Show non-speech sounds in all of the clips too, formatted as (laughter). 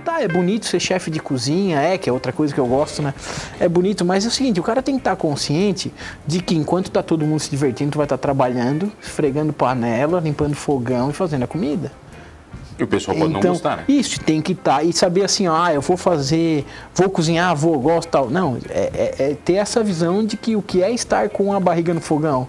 Tá, é bonito ser chefe de cozinha, é, que é outra coisa que eu gosto, né? É bonito, mas é o seguinte, o cara tem que estar consciente de que enquanto tá todo mundo se divertindo, tu vai estar trabalhando, esfregando panela, limpando fogão e fazendo a comida. E o pessoal pode então, não gostar, né? Isso, tem que estar. e saber assim, ah, eu vou fazer, vou cozinhar, vou, gosto tal. Não, é, é- é ter essa visão de que o que é estar com a barriga no fogão.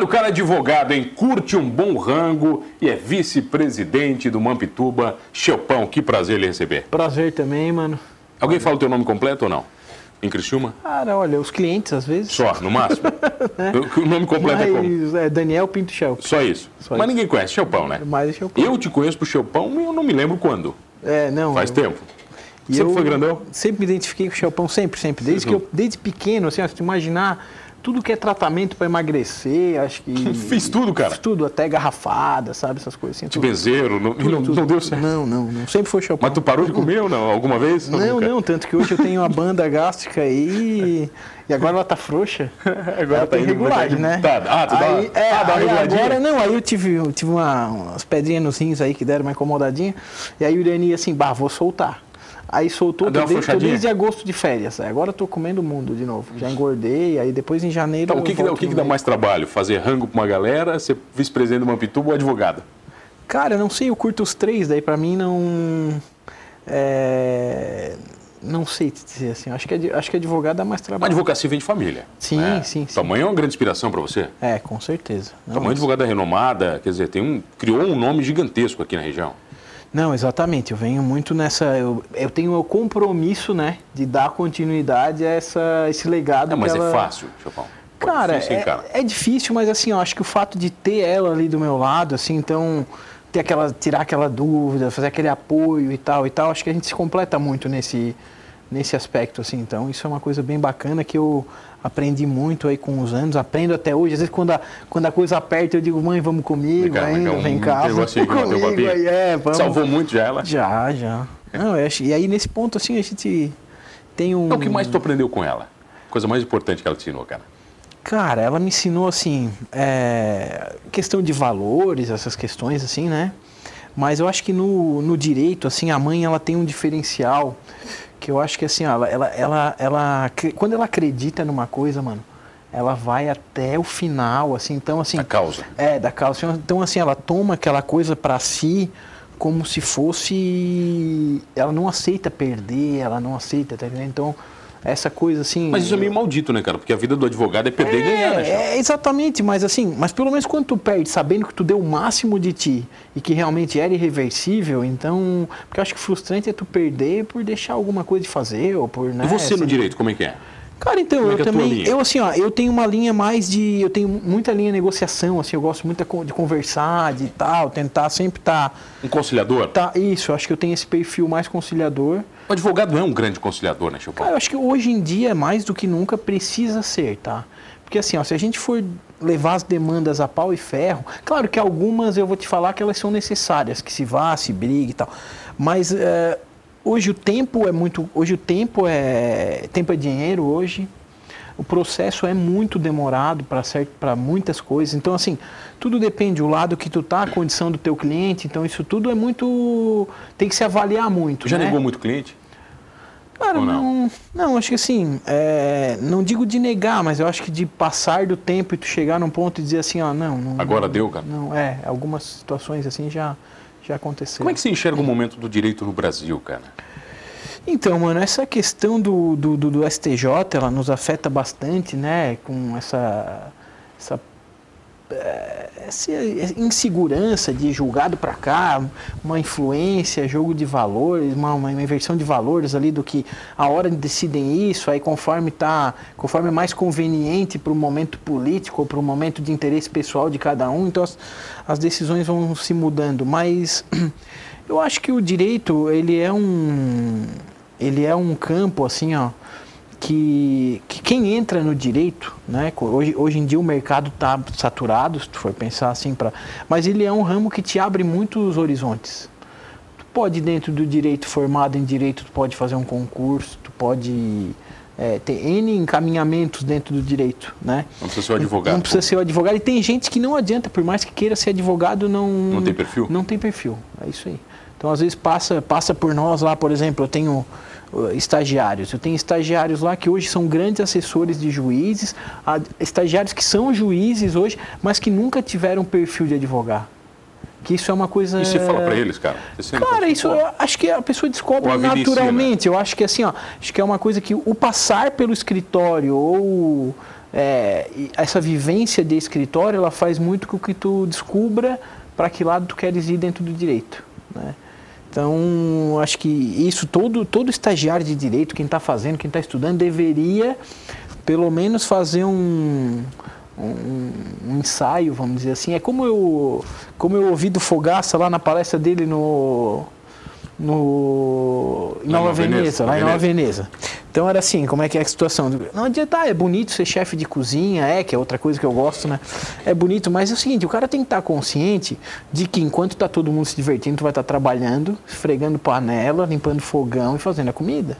Olha, o cara é advogado, hein? Curte um bom rango e é vice-presidente do Mampituba. Chelpão, que prazer lhe receber. Prazer também, mano. Alguém fala o teu nome completo ou não? Em Criciúma? Cara, olha, os clientes às vezes. Só, no máximo? (laughs) O nome completo é como? Mas, é Daniel Pinto Shell. Só isso. Só Mas isso. ninguém conhece Chelpão, né? Mas deixa eu te conheço pro Chelpão e eu não me lembro quando. É, não. Faz eu- tempo. e Sempre eu foi grandão? Sempre me identifiquei com o Chelpão, sempre, sempre. Desde que eu, desde pequeno, assim, se tu imaginar tudo que é tratamento para emagrecer, acho que. (laughs) Fiz tudo, cara. Fiz tudo, até garrafada, sabe? Essas coisas assim. De tudo- benzeiro, não, tudo, não, tudo. não deu certo. Não, não, não. Sempre foi Chelpão. Mas tu parou de comer ou não? Alguma vez? Não, nunca? não, tanto que hoje eu tenho uma banda gástrica aí (laughs) e agora ela tá frouxa. Agora ela tá pra- né? Tá, ah, tu dá- aí, é, ah, dá aí agora, não, aí eu tive, eu tive uma, umas pedrinhas nos rins aí que deram uma incomodadinha, e aí o Irani assim, bah, vou soltar. Aí soltou, Ah, desde, tô desde agosto de férias. Aí Agora tô comendo o mundo de novo. Já engordei, aí depois em janeiro. Então, o que, que, dá, o que, que dá mais trabalho? Fazer rango pra uma galera, ser vice-presidente do Mampituba ou advogado? Cara, não sei, eu curto os três, daí pra mim não. É, não sei te dizer assim. Acho que, acho que advogado dá mais trabalho. advocacia vem de família. Sim, né? sim, sim. Mãe é uma grande inspiração pra você. É, com certeza. Não, mãe é advogada renomada, quer dizer, tem um, criou um nome gigantesco aqui na região. Não, exatamente. Eu venho muito nessa. Eu, eu tenho o compromisso, né, de dar continuidade a essa, esse legado. É, mas que ela... é fácil, Chopão. Cara, difícil, hein, é, cara? é difícil, mas assim, eu acho que o fato de ter ela ali do meu lado, assim, então ter aquela, tirar aquela dúvida, fazer aquele apoio e tal e tal, acho que a gente se completa muito nesse, nesse aspecto, assim. Então isso é uma coisa bem bacana que eu aprendi muito aí com os anos, aprendo até hoje. Às vezes quando a, quando a coisa aperta, eu digo, mãe, vamos comigo, Vem cá, vem cá, ainda, vem cá, comigo aí, é, vamos. Salvou muito já ela? Já, já. Não, eu acho, e aí nesse ponto, assim, a gente tem um... Então, o que mais tu aprendeu com ela? Coisa mais importante que ela te ensinou, cara. Cara, ela me ensinou assim, é, questão de valores, essas questões assim, né? Mas eu acho que no, no direito, assim, a mãe ela tem um diferencial que eu acho que assim, ó, ela, ela, ela, ela quando ela acredita numa coisa, mano, ela vai até o final, assim, então assim. A causa. É, da causa. Então assim, ela toma aquela coisa pra si como se fosse, ela não aceita perder, ela não aceita, tá entendendo? Então essa coisa assim. Mas isso é meio maldito, né, cara? Porque a vida do advogado é perder e ganhar, né? É, exatamente, mas assim, mas pelo menos quando tu perde, sabendo que tu deu o máximo de ti e que realmente era irreversível, então. Porque eu acho que frustrante é tu perder por deixar alguma coisa de fazer, ou por. Né, E você no assim. direito, como é que é? Cara, então, Como é eu é também. Eu, assim, ó, eu tenho uma linha mais de. Eu tenho muita linha de negociação, assim, eu gosto muito de conversar, de tal, tentar sempre estar. Tá, Um conciliador? tá, isso, acho que eu tenho esse perfil mais conciliador. O advogado é um grande conciliador, né, Chopão? Cara, eu acho que hoje em dia, mais do que nunca, precisa ser, tá? Porque assim, ó, se a gente for levar as demandas a pau e ferro, claro que algumas eu vou te falar que elas são necessárias, que se vá, se brigue e tal. Mas eh, hoje o tempo é muito. Hoje o tempo é. Tempo é dinheiro hoje. O processo é muito demorado para muitas coisas. Então, assim, tudo depende do lado que tu tá, a condição do teu cliente. Então, isso tudo é muito. Tem que se avaliar muito. Já né? negou muito cliente? Cara, Ou não? não? não, acho que assim, é, não digo de negar, mas eu acho que de passar do tempo e tu chegar num ponto e dizer assim, ó, não, não Agora não, deu, cara? Não, é, algumas situações assim já, já aconteceram. Como é que você enxerga o momento do direito no Brasil, cara? Então, mano, essa questão do, do, do- do STJ, ela nos afeta bastante, né, com essa, essa, essa insegurança de julgado para cá, uma influência, jogo de valores, uma, uma inversão de valores ali do que a hora decidem isso, aí conforme tá, conforme é mais conveniente para o momento político ou para o momento de interesse pessoal de cada um, então as, as decisões vão se mudando, mas (clears throat) eu acho que o direito, ele é um ele é um campo assim, ó, que, que quem entra no direito, né? Hoje, hoje em dia o mercado está saturado, se tu for pensar assim, pra, mas ele é um ramo que te abre muitos horizontes. Tu pode dentro do direito formado em direito, tu pode fazer um concurso, tu pode é, ter N encaminhamentos dentro do direito, né? Não precisa ser o advogado. Não precisa ser o advogado. E tem gente que não adianta, por mais que queira ser advogado, não... Não tem perfil? Não tem perfil, é isso aí. Então, às vezes, passa, passa por nós lá, por exemplo, eu tenho estagiários. Eu tenho estagiários lá que hoje são grandes assessores de juízes, estagiários que são juízes hoje, mas que nunca tiveram perfil de advogado. Que isso é uma coisa. E você fala para eles, cara? Cara, isso eu acho que a pessoa descobre naturalmente. Eu acho que assim, ó, acho que é uma coisa que o passar pelo escritório ou é, essa vivência de escritório, ela faz muito com que tu descubra para que lado tu queres ir dentro do direito, né? Então, acho que isso todo todo estagiário de direito, quem está fazendo, quem está estudando, deveria pelo menos fazer um um, um, ensaio, vamos dizer assim. É como eu, como eu ouvi do Fogaça lá na palestra dele no, no em Nova, Nova Veneza, Veneza, lá em Nova Veneza. Então era assim, como é que é a situação? Não adianta, ah, é bonito ser chefe de cozinha, é, que é outra coisa que eu gosto, né? É bonito, mas é o seguinte, o cara tem que estar consciente de que enquanto está todo mundo se divertindo, tu vai estar trabalhando, esfregando panela, limpando fogão e fazendo a comida.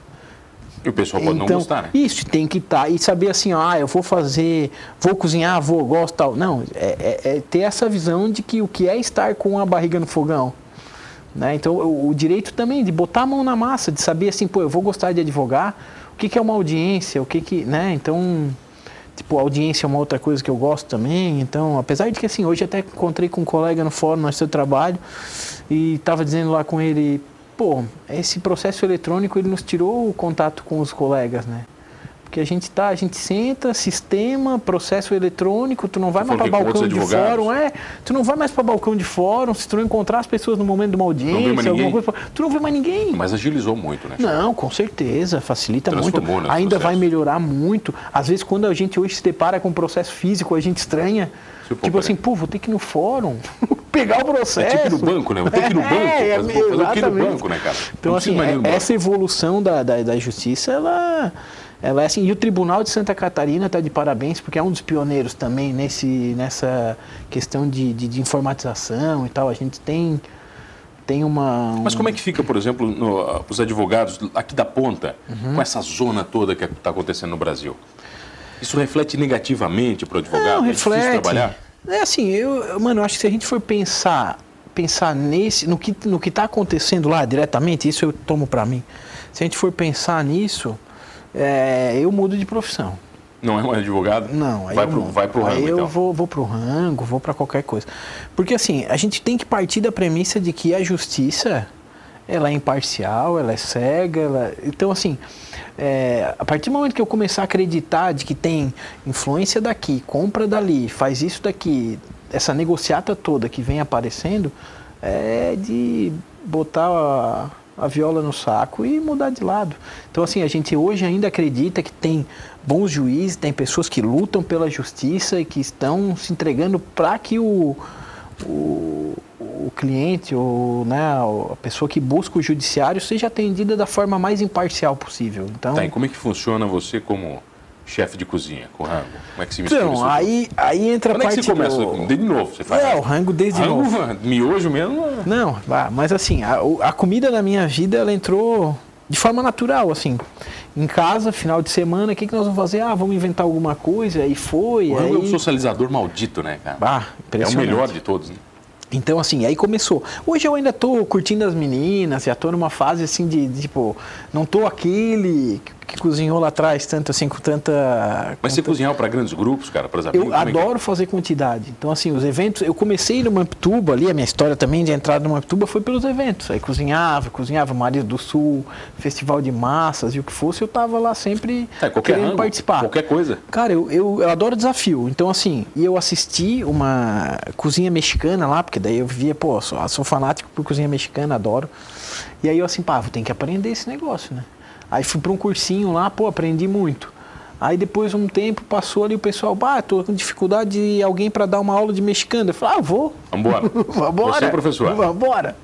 E o pessoal pode então, não gostar, né? Isso, tem que estar. Tá, e saber assim, ah, eu vou fazer, vou cozinhar, vou, gosto tal. Não, é, é, é, ter essa visão de que o que é estar com a barriga no fogão. Né? Então, o, o, direito também de botar a mão na massa, de saber assim, pô, eu vou gostar de advogar, que, que é uma audiência, o que que, né? Então, tipo, audiência é uma outra coisa que eu gosto também. Então, apesar de que assim, hoje até encontrei com um colega no fórum no seu trabalho e estava dizendo lá com ele, pô, esse processo eletrônico ele nos tirou o contato com os colegas, né? Porque a gente tá, a gente senta, sistema, processo eletrônico, tu não vai mais para balcão de fórum, é, tu não vai mais para balcão de fórum, se tu não encontrar as pessoas no momento de uma audiência, alguma coisa, tu não vê mais ninguém. Mas agilizou muito, né? Não, com certeza, facilita muito. Né, Ainda vai melhorar muito. Às vezes quando a gente hoje se depara com um processo físico, a gente estranha. Tipo assim, pô, vou ter que ir no fórum. (laughs) pegar o processo. É tipo ir no banco, né? Vou ter que ir no (laughs) banco. É, é, exatamente. no banco, né, cara? Então, assim, é, essa evolução da, da, da justiça, ela ela é assim, e o Tribunal de Santa Catarina está de parabéns, porque é um dos pioneiros também nesse, nessa questão de, de, de informatização e tal. A gente tem, tem uma. Um... Mas como é que fica, por exemplo, no, os advogados aqui da ponta, uhum. com essa zona toda que está acontecendo no Brasil? Isso reflete negativamente para o advogado? Não, reflete. É difícil trabalhar? É assim, eu, mano, eu acho que se a gente for pensar, pensar nesse, no que no que está acontecendo lá diretamente, isso eu tomo para mim. Se a gente for pensar nisso, é, eu mudo de profissão. Não é um advogado? Não. Vai para o vai pro rango, Aí eu então. vou, vou para o rango, vou para qualquer coisa. Porque assim, a gente tem que partir da premissa de que a justiça, ela é imparcial, ela é cega, ela... então assim, é, a partir do momento que eu começar a acreditar de que tem influência daqui, compra dali, faz isso daqui, essa negociata toda que vem aparecendo, é de botar a, a viola no saco e mudar de lado. Então, assim, a gente hoje ainda acredita que tem bons juízes, tem pessoas que lutam pela justiça e que estão se entregando para que o, o, o cliente ou né, a pessoa que busca o judiciário seja atendida da forma mais imparcial possível. Então, tá, e como é que funciona você como chefe de cozinha com rango? Como é que se mistura Então, aí, aí entra Quando a parte é que você começa? do... Desde novo você faz? É, o rango desde rango, novo. Miojo mesmo? Não, mas assim, a, a comida da minha vida, ela entrou de forma natural, assim. Em casa, final de semana, o que, que nós vamos fazer? Ah, vamos inventar alguma coisa, e foi. O rango aí... é um socializador maldito, né, cara? Ah, é o melhor de todos, né? Então, assim, aí começou. Hoje eu ainda tô curtindo as meninas, já tô numa fase assim de, de tipo, não tô aquele que cozinhou lá atrás, tanto assim, com tanta. Mas você cozinhava para grandes grupos, cara, para os amigos? Eu é adoro é? fazer quantidade. Então, assim, os eventos. Eu comecei no Mamptuba ali, a minha história também de entrada no Mamptuba foi pelos eventos. Aí cozinhava, cozinhava Maria do Sul, Festival de Massas e o que fosse, eu tava lá sempre é, querendo rango, participar. Qualquer coisa. Cara, eu, eu, eu, adoro desafio. Então, assim, e eu assisti uma cozinha mexicana lá, porque daí eu via, pô, sou, sou fanático por cozinha mexicana, adoro. E aí eu assim, pá, vou ter que aprender esse negócio, né? Aí fui para um cursinho lá, pô, aprendi muito. Aí depois um tempo passou ali o pessoal, bah, tô com dificuldade de alguém para dar uma aula de mexicano. Eu falei, ah, vou. Vambora. Vambora. (laughs) Você é professor. Vambora.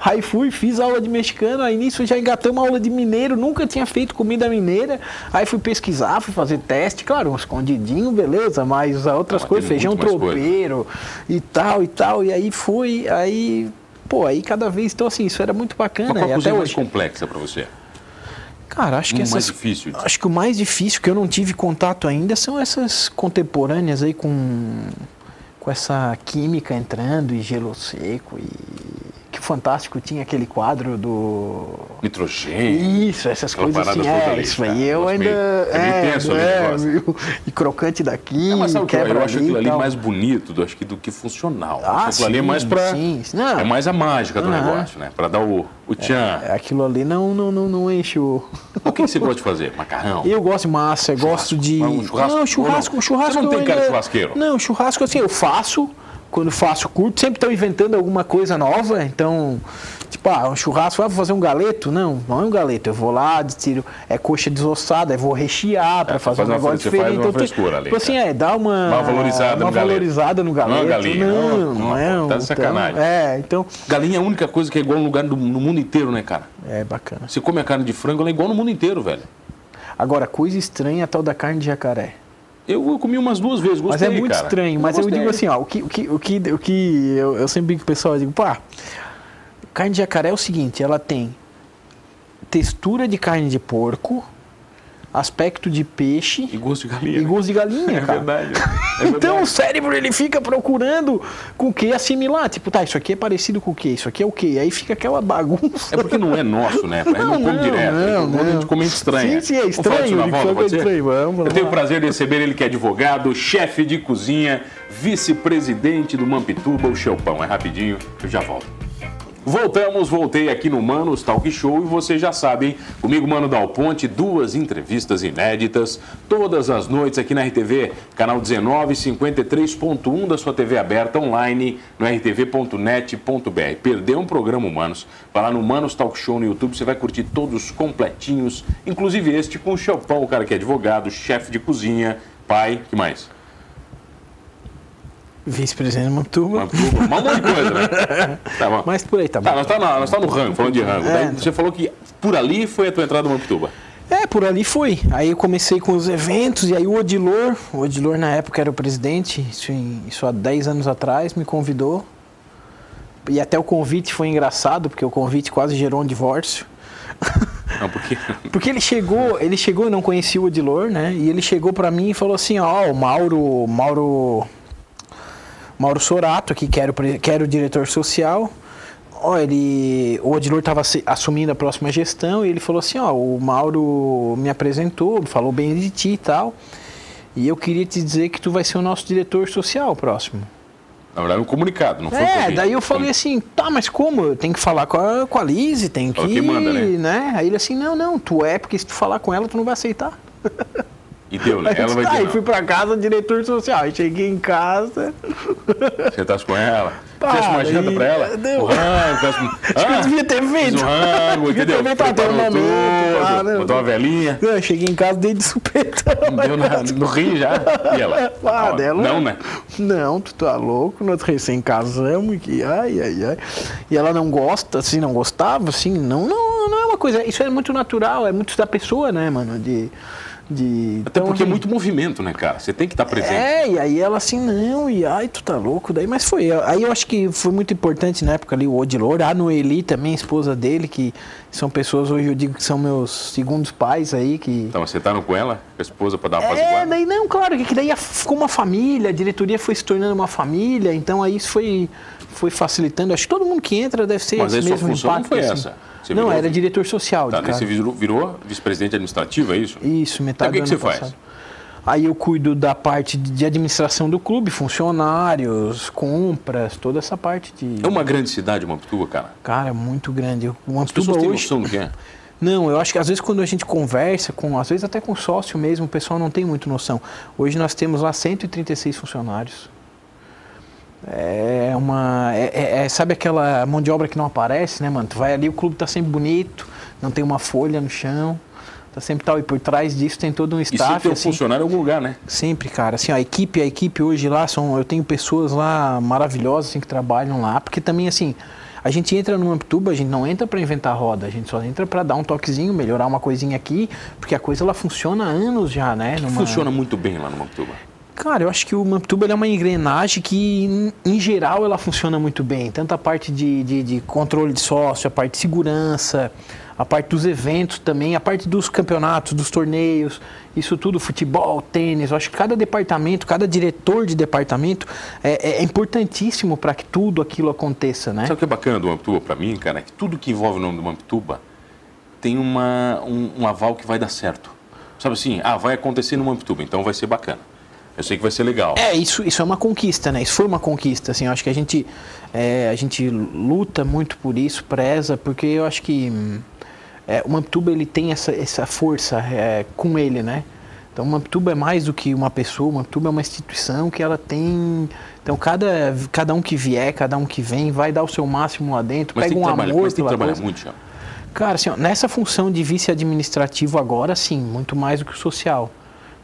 Aí fui, fiz aula de mexicano, aí nisso já engatamos aula de mineiro, nunca tinha feito comida mineira. Aí fui pesquisar, fui fazer teste, claro, um escondidinho, beleza, mas outras coisas, feijão tropeiro e tal e tal. E aí fui, aí, pô, aí cada vez, então assim, isso era muito bacana. Mas qual e coisa até mais hoje. complexa pra você? Cara, acho que O essas, mais difícil. Acho que o mais difícil que eu não tive contato ainda são essas contemporâneas aí com, com essa química entrando e gelo seco e fantástico tinha aquele quadro do Nitrogênio. isso, essas coisas assim, é, isso aí eu ainda é é, e (laughs) crocante daqui, É, mas sabe o que eu- quebra eu acho aquilo ali mais bonito do, acho que do que funcional. Ah, aquilo ali é mais. Não. É mais a mágica do negócio, né? Pra dar o, o tchan. É, aquilo ali não não não, não enche o O que, você (laughs) gosta de fazer? Macarrão? Eu gosto de massa, eu gosto de. Não, churrasco, não? churrasco. Você não tem cara de churrasqueiro? Não, churrasco assim, eu faço. Quando faço curto, sempre estou inventando alguma coisa nova. Então, tipo, ah, um churrasco, ah, vou fazer um galeto? Não, não é um galeto. Eu vou lá, tiro, é coxa desossada, eu vou rechear para É, fazer um faz uma negócio fre- você faz diferente. uma Então, tem- frescura ali, tipo assim, é, dá uma. Uma valorizada uma no galeto. valorizada no Não é uma galeto. galinha, não, não, não, não, é um. tá de sacanagem. Então, é, então. Galinha é a única coisa que é igual no lugar do, no mundo inteiro, né, cara? É bacana. Você come a carne de frango, ela é igual no mundo inteiro, velho. Agora, coisa estranha é a tal da carne de jacaré. Eu, eu comi umas duas vezes, Mas gostei, é muito cara. estranho. Mas eu, gostei. digo assim, ó, o que, o que, o que, o que eu, eu sempre brinco com o pessoal, eu digo, pá, carne de jacaré é o seguinte, ela tem textura de carne de porco, aspecto de peixe E gosto de galinha. e né? gosto de galinha, É cara. verdade. É (laughs) Então o verdade. cérebro ele fica procurando com o que assimilar. Tipo, tá, isso aqui é parecido com o que? Isso aqui é o que? Aí fica aquela bagunça. É porque não é nosso, né? Gente não, Não, come não, direto. não, Quando a gente não. come, estranha. Sim, sim, é Vamos falar estranho, na volta, é estranho, vamos Eu tenho o prazer de receber ele que é advogado, chefe de cozinha, vice-presidente do Mampituba, o Chelpão. É rapidinho, eu já volto. Voltamos, voltei aqui no Manos Talk Show e vocês já sabem, comigo Mano Dal Ponte, duas entrevistas inéditas, todas as noites aqui na RTV, canal 1953.1 da sua TV aberta online no rtv.net.br. Perdeu um programa Humanos? Vai lá no Manos Talk Show no YouTube, você vai curtir todos completinhos, inclusive este com o Chelpão, o cara que é advogado, chefe de cozinha, pai, que mais? Vice-presidente Mantuba. Uma, um monte de coisa, né? (laughs) Tá bom. Mas por aí tá bom. Tá, nós tá, na- nós tá no rango, falando de rango. É, você falou que por ali foi a tua entrada no Mampituba. É, por ali foi. Aí eu comecei com os eventos, e aí o Odilor, o Odilor na época era o presidente, isso, em- isso há 10 anos atrás, me convidou. E até o convite foi engraçado, porque o convite quase gerou um divórcio. (laughs) Não, porque. (laughs) Porque ele chegou, ele chegou, eu não conhecia o Odilor, né? E ele chegou pra mim e falou assim, ó, o Mauro, Mauro, Mauro Sorato que era o, que era o diretor social. Ó, ele, o Odilor estava assumindo a próxima gestão e ele falou assim, ó, o Mauro me apresentou, falou bem de ti e tal. E eu queria te dizer que tu vai ser o nosso diretor social próximo. Na verdade, um comunicado, não foi É, convite. daí eu falei assim, tá, mas como? Eu tenho que falar com a, com a Lizzie, tem que. Ela que manda, né? Aí ele assim, não, não, tu é, porque se tu falar com ela, tu não vai aceitar. (laughs) E deu, né? Ela vai dizer. aí não. fui pra casa, diretor social. Aí cheguei em casa. Você tá com ela? Para uma aí. pra ela? Deu. O rango, fez. Acho que eu devia ter feito. um rango, (laughs) Devia ter entendeu? feito até um momento, claro. botou uma velhinha. Eu cheguei em casa, dei de supetão. Deu na, no rio já. E ela? Ah, Não, dela. Não, né? Não, tu tá louco, nós recém casamos, que ai, ai, ai. E ela não gosta, assim, não gostava, assim, não, não, não é uma coisa, isso é muito natural, é muito da pessoa, né, mano, de... de Até porque é assim, muito movimento, né, cara? Você tem que estar presente. É, e aí ela assim, não, e ai, tu tá louco, daí, mas foi. Aí eu acho que foi muito importante na época ali o Odilor, a Noeli também, esposa dele, que são pessoas, hoje eu digo que são meus segundos pais aí, que. Então, você tá com ela, a esposa, pra dar uma É, daí não, claro, que daí ficou uma família, a diretoria foi se tornando uma família, então aí isso foi, foi facilitando. Acho que todo mundo que entra deve ser Mas esse sua mesmo função não impacto. foi assim. essa. Você não, virou- era diretor social. Tá, de você virou, virou vice-presidente administrativo, é isso? Isso, metade Então, o que do que ano você faz? passado. Aí eu cuido da parte de administração do clube, funcionários, compras, toda essa parte de. É uma grande cidade, Mampituba, cara. Cara, muito grande. Uma As pessoas têm hoje. noção do que é. (laughs) Não, eu acho que às vezes quando a gente conversa com, às vezes até com sócio mesmo, o pessoal não tem muito noção. Hoje nós temos lá 136 funcionários. É uma. é- é- é- sabe aquela mão de obra que não aparece, né, mano? Tu vai ali, o clube tá sempre bonito, não tem uma folha no chão, tá sempre tal. E por trás disso tem todo um E sempre staff. tem um assim, funcionário em algum lugar, né? Sempre, cara. Assim, ó, a equipe, a equipe hoje lá são, eu tenho pessoas lá maravilhosas assim que trabalham lá, porque também assim, a gente entra no Amptuba, a gente não entra para inventar roda, a gente só entra para dar um toquezinho, melhorar uma coisinha aqui, porque a coisa ela funciona há anos já, né? Numa... Funciona muito bem lá no Amptuba. Cara, eu acho que o Mamptuba é uma engrenagem que, em, geral, ela funciona muito bem. Tanto a parte de, de, de, controle de sócio, a parte de segurança, a parte dos eventos também, a parte dos campeonatos, dos torneios, isso tudo, futebol, tênis. Eu acho que cada departamento, cada diretor de departamento é, é importantíssimo para que tudo aquilo aconteça, né? Sabe o que é bacana do Mamptuba para mim, cara? É que tudo que envolve o nome do Mamptuba tem uma, um, um aval que vai dar certo. Sabe assim, ah, vai acontecer no Mamptuba, então vai ser bacana. Eu sei que vai ser legal. É, isso, isso é uma conquista, né? Isso foi uma conquista, assim. Eu acho que a gente, é, a gente luta muito por isso, preza, porque eu acho que é, o Mamptuba, ele tem essa, essa força é, com ele, né? Então, o Mamptuba é mais do que uma pessoa, o Mamptuba é uma instituição que ela tem... Então, cada, cada um que vier, cada um que vem, vai dar o seu máximo lá dentro, mas pega um trabalhar, amor mas tem que trabalhar coisa. muito, já. Cara, assim, ó, nessa função de vice-administrativo agora, sim, muito mais do que o social.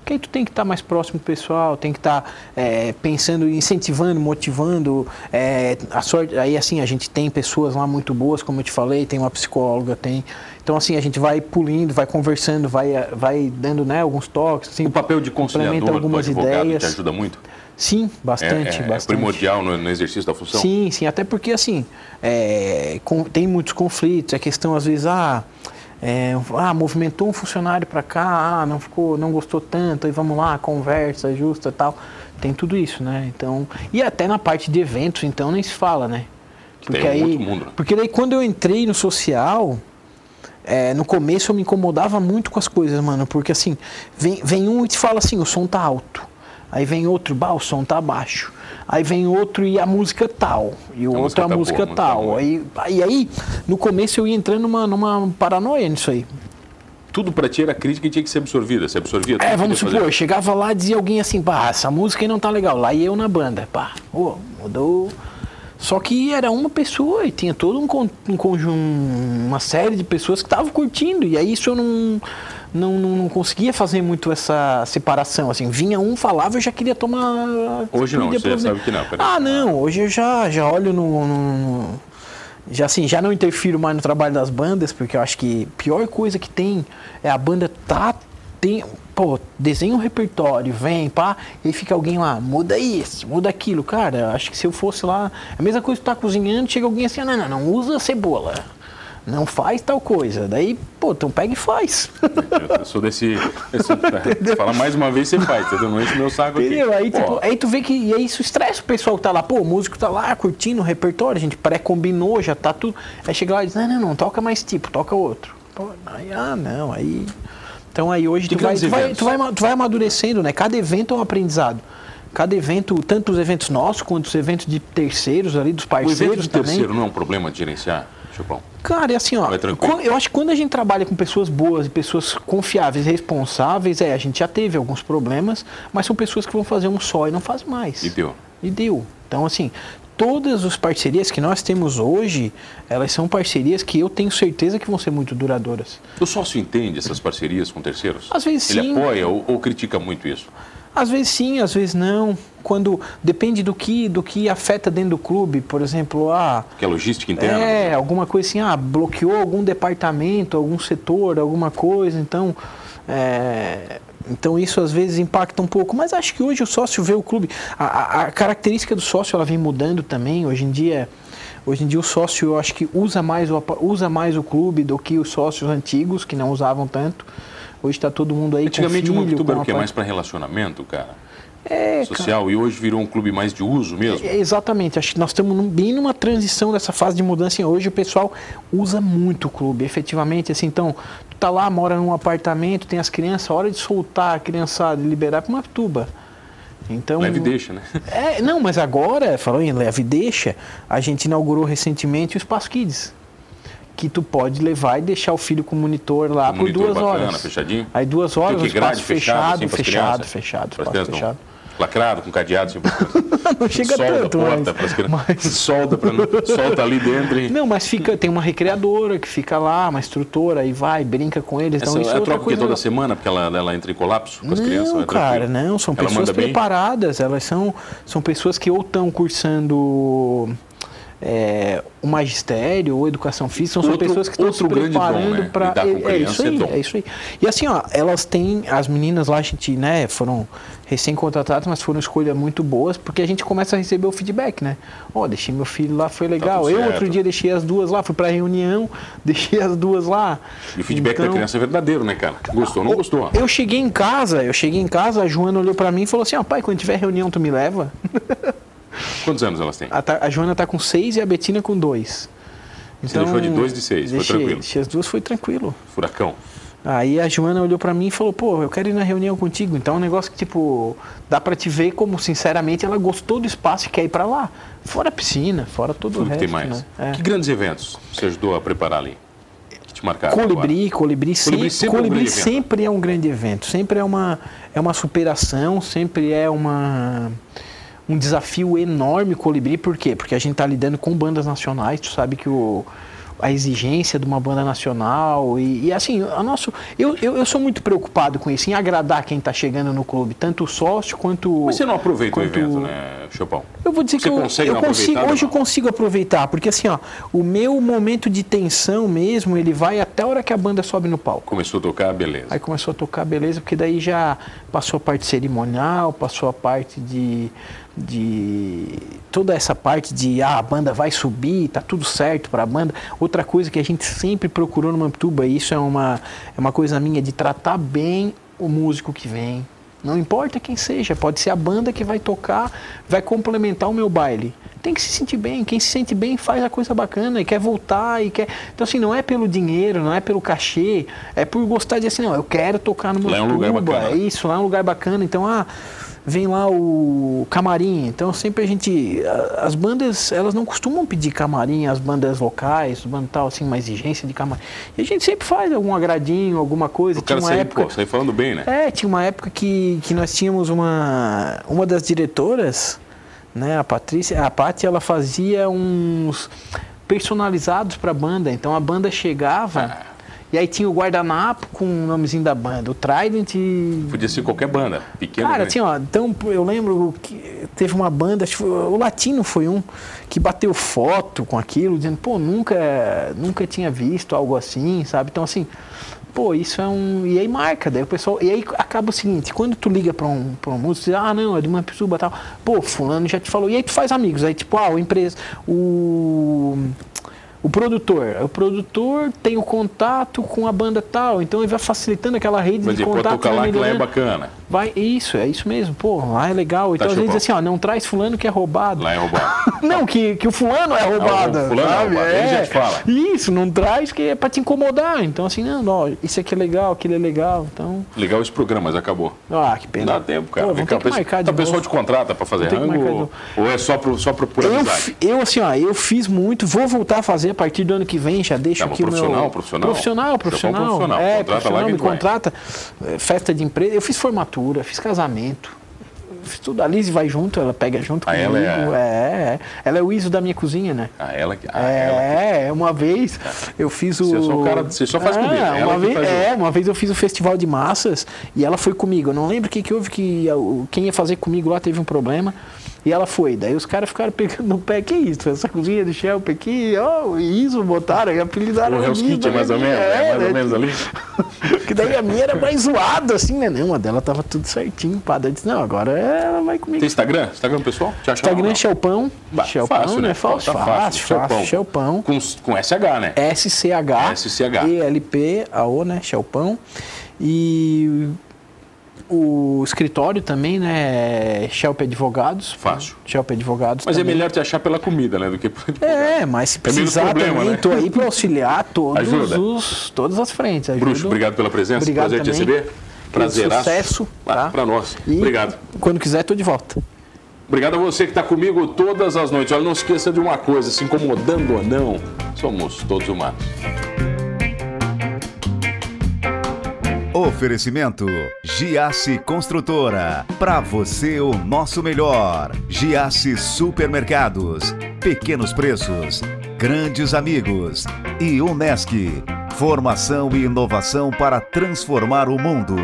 Porque aí tu tem que estar tá mais próximo do pessoal, tem que estar tá, é, pensando, incentivando, motivando. É, a sorte, aí assim, a gente tem pessoas lá muito boas, como eu te falei, tem uma psicóloga, tem. Então assim, a gente vai pulindo, vai conversando, vai, vai dando né, alguns toques. Assim, o papel de conciliador algumas do advogado ideias. te ajuda muito? Sim, bastante, é, é, bastante. É primordial no, no, exercício da função? Sim, sim, até porque assim, é, com, tem muitos conflitos, é questão às vezes, ah, é, ah, movimentou um funcionário para cá, ah, não ficou, não gostou tanto, aí vamos lá, conversa, justa tal. Tem tudo isso, né? Então, e até na parte de eventos, então nem se fala, né? Porque Tem aí, mundo, né? porque daí quando eu entrei no social, é, no começo eu me incomodava muito com as coisas, mano, porque assim, vem, vem um e te fala assim, o som tá alto. Aí vem outro, bah, o som tá baixo. Aí vem outro e a música tal. E o a outro a tá música boa, tal. Aí, aí, aí, no começo eu ia entrando numa, numa paranoia nisso aí. Tudo para ti era crítica e tinha que ser absorvida. Você absorvia É, vamos supor, fazer. eu chegava lá e dizia alguém assim, pá, essa música aí não tá legal. Lá ia eu na banda, pá, oh, mudou. Só que era uma pessoa e tinha todo um, um conjunto, uma série de pessoas que estavam curtindo. E aí isso eu não não, não, não, conseguia fazer muito essa separação. Assim, vinha um, falava, eu já queria tomar. Hoje não, você sabe que não. Ah, não, hoje eu já, já olho no, no, já assim, já não interfiro mais no trabalho das bandas, porque eu acho que a pior coisa que tem é a banda tá tem, pô, desenha um repertório, vem, pá, e fica alguém lá, muda isso, muda aquilo, cara, acho que se eu fosse lá, é a mesma coisa que tá cozinhando, chega alguém assim, ah, não, não, não usa cebola não faz tal coisa. Daí, pô, então pega e faz. Eu sou desse. (laughs) desse fala mais uma vez, você faz, entendeu? Não enche meu saco aqui. Entendeu? Aí, tipo, aí tu vê que e aí isso estressa o pessoal que tá lá. Pô, o músico tá lá curtindo o repertório, a gente pré-combinou, já tá tudo. Aí chega lá e diz: não, não, não, toca mais tipo, toca outro. Pô, aí, ah, não, aí. Então aí hoje tu vai, tu vai, tu, vai, tu vai amadurecendo, né? Cada evento é um aprendizado cada evento, tanto os eventos nossos quanto os eventos de terceiros ali, dos parceiros o evento de também. terceiro não é um problema de gerenciar? Chupão? Cara, é assim, ó. Eu acho que quando a gente trabalha com pessoas boas e pessoas confiáveis, responsáveis, é, a gente já teve alguns problemas, mas são pessoas que vão fazer um só e não fazem mais. E deu. E deu. Então, assim, todas as parcerias que nós temos hoje, elas são parcerias que eu tenho certeza que vão ser muito duradouras. O sócio entende essas parcerias com terceiros? Às vezes Ele sim. Ele apoia ou, ou critica muito isso? Às vezes sim, às vezes não. Quando depende do que do que afeta dentro do clube, por exemplo, ah, que é logística interna. É, alguma coisa assim, ah, bloqueou algum departamento, algum setor, alguma coisa, então é, então isso às vezes impacta um pouco, mas acho que hoje o sócio vê o clube, a, a, a característica do sócio ela vem mudando também. Hoje em dia, hoje em dia o sócio eu acho que usa mais o, usa mais o clube do que os sócios antigos que não usavam tanto. Hoje está todo mundo aí Antigamente com filho, o o que? Mais para relacionamento, cara? É, social cara. e hoje virou um clube mais de uso mesmo? É, exatamente, acho que nós estamos bem numa transição dessa fase de mudança. Hoje o pessoal usa muito o clube, efetivamente. Assim, então, tu tá lá, mora num apartamento, tem as crianças, hora de soltar a criançada, liberar para uma tuba. Então, leve e deixa, né? (laughs) É, não, mas agora, falando em leve deixa, a gente inaugurou recentemente o Espaço Kids que tu pode levar e deixar o filho com o monitor lá o por monitor duas bacana, horas. Fechadinho? Aí duas horas, o espaço fechado, fechado, fechado, fechado, espaço fechado. Lacrado, com cadeado, assim, (laughs) não chega solda tanto, a porta mas, para mas... (laughs) solda para solta ali dentro. E... Não, mas fica, tem uma recreadora que fica lá, uma instrutora, aí vai, brinca com eles. Essa, então, isso é, é troca toda semana, porque ela, ela entra em colapso com as não, crianças? Não, cara, não, são ela pessoas preparadas, elas são, são pessoas que ou estão cursando é, o magistério ou educação física são, Outro- pessoas que estão se preparando né? para é, é isso é aí, dom. é isso aí. E assim, ó, elas têm as meninas lá a gente, né, foram recém-contratadas, mas foram escolhas muito boas, porque a gente começa a receber o feedback, né? Ó, deixei meu filho lá, foi legal. tudo Eu outro dia deixei as duas lá, fui para reunião, (laughs) deixei as duas lá. E o feedback da Então, criança é verdadeiro, né, cara? Gostou, não gostou? Eu cheguei em casa, eu cheguei em casa, a Joana olhou pra mim e falou assim: ó, pai, quando tiver reunião, tu me leva? (laughs) Quantos anos elas têm? A, ta- a Joana tá com seis e a Betina com dois. Você deixou de dois de seis, foi deixei, tranquilo. Deixei as duas, foi tranquilo. Furacão. Aí a Joana olhou pra mim e falou: pô, eu quero ir na reunião contigo. Então é um negócio que, tipo, dá pra te ver como, sinceramente, ela gostou do espaço e quer ir pra lá. Fora a piscina, fora todo Tudo o que resto. tem mais. Né? É. Que grandes eventos você ajudou a preparar ali? Que te marcaram? Colibri, colibri, sempre, sempre é um colibri grande evento. sempre é um grande evento, sempre é uma, é uma superação, sempre é uma, um desafio enorme colibri, por quê? Porque a gente está lidando com bandas nacionais, tu sabe que o, a exigência de uma banda nacional e, e assim, a nosso, eu, eu, eu sou muito preocupado com isso, em agradar quem está chegando no clube, tanto o sócio quanto... Mas você não aproveita quanto- o evento, né, Chopão? eu vou dizer Você que eu, consegue eu consigo, hoje eu consigo aproveitar, porque assim, ó, o meu momento de tensão mesmo, ele vai até a hora que a banda sobe no palco. Começou a tocar, beleza. Aí começou a tocar, beleza, porque daí já passou a parte cerimonial, passou a parte de, de toda essa parte de ah, a banda vai subir, tá tudo certo para a banda. Outra coisa que a gente sempre procurou no Mamptuba, e isso é uma, é uma coisa minha, de tratar bem o músico que vem. Não importa quem seja, pode ser a banda que vai tocar, vai complementar o meu baile. Tem que se sentir bem. Quem se sente bem faz a coisa bacana e quer voltar e quer. Então, assim, não é pelo dinheiro, não é pelo cachê, é por gostar de assim, não, eu quero tocar no Lá é um lugar bacana. é isso, lá é um lugar bacana. Então, ah, vem lá o camarim. Então, sempre a gente. As bandas, elas não costumam pedir camarim, as bandas locais, as bandas tal, assim, uma exigência de camarim. E a gente sempre faz algum agradinho, alguma coisa. Tinha uma saiu, época. pô, saiu falando bem, né? É, tinha uma época que, que nós tínhamos uma, uma das diretoras, né, a Patrícia, a Paty, ela fazia uns personalizados para a banda. Então a banda chegava Ah. E aí tinha o guardanapo com o nomezinho da banda, o Trident e Podia ser qualquer banda, pequena. Cara, grande. tinha, ó, então eu lembro que teve uma banda, o Latino foi um, que bateu foto com aquilo, dizendo, pô, nunca, nunca tinha visto algo assim, sabe? Então, assim, pô, isso é um. E aí marca, daí o pessoal. E aí acaba o seguinte, quando tu liga pra um, pra um músico, diz, ah, não, é de uma pessoa tal, pô, fulano já te falou. E aí tu faz amigos, aí tipo, ah, o empresa. O. O produtor, o produtor tem o contato com a banda tal, então ele vai facilitando aquela rede Mas de contato. tocar vai lá que lá é bacana. Vai, isso, é isso mesmo. Pô, lá é legal. Então, Tá, às vezes, assim, ó, não traz fulano que é roubado. Lá é roubado. (laughs) Não, que, que o fulano é roubado. o fulano é sabe? roubado, ele já te fala. Isso, não traz que é pra te incomodar. Então, assim, não, ó, isso aqui é legal, aquilo é legal. Então, Legal esse programa, mas acabou. ah, que Não pena. dá tempo, cara. Pô, vamos ter que marcar de pessoal novo. te contrata pra fazer rango ou, ou é só, pro, só por pura Eu, amizade? eu, assim, ó, eu fiz muito, vou voltar a fazer a partir do ano que vem, já deixo Tá, aqui o meu... profissional, profissional? Profissional, Chupão profissional. profissional. É, Contrata profissional, a me gente vai. contrata. é, Festa de empresa, eu fiz formatura, fiz casamento. Tudo, a Liz vai junto, ela pega junto Ah, comigo. ela é- é... ela é o ISO da minha cozinha, né? Ah, ela que. Ah, ela. É, uma vez eu fiz o. Você é só o cara- você só faz comida, ela uma que vez, o- é, uma vez eu fiz o festival de massas e ela foi comigo. Eu não lembro o que, que houve que quem ia fazer comigo lá teve um problema. E ela foi. Daí os caras ficaram (laughs) pegando no pé. Que isso? Essa cozinha do Shelp aqui, ó, isso, botaram e apelidaram. O Hell's Kitchen, mais ou né? menos, é, mais ou né? menos ali. (laughs) Que daí a minha era mais zoada, assim, né? Não, a dela tava tudo certinho, pá. Daí eu disse, não, agora ela vai comigo. Tem Instagram? Instagram pessoal? Te Instagram é? Shelpão. Shelpão, fácil, né? né? Fácil, Tá fácil, fácil. Shelpão. Com, com SH, né? SCH. SCH. ELP, AO, né? Chelpão. E o escritório também, né? Shelp Advogados. Fácil. Shelp Advogados. Mas é também. melhor te achar pela comida, né? Do que por É, (laughs) mas se precisar problema, também, né? tô aí para auxiliar todos Ajuda. os, todas as frentes. Ajudo. Bruxo, obrigado pela presença. Obrigado Prazer te também. receber. Prazeraço. Sucesso, Ah, tá? Pra nós. E Obrigado. Quando quiser, tô de volta. Obrigado a você que está comigo todas as noites. Olha, não esqueça de uma coisa, se incomodando ou não, somos todos humanos. Oferecimento Giasse Construtora. Para você o nosso melhor. Giasse Supermercados. Pequenos preços. Grandes amigos. E Unesc. Formação e inovação para transformar o mundo.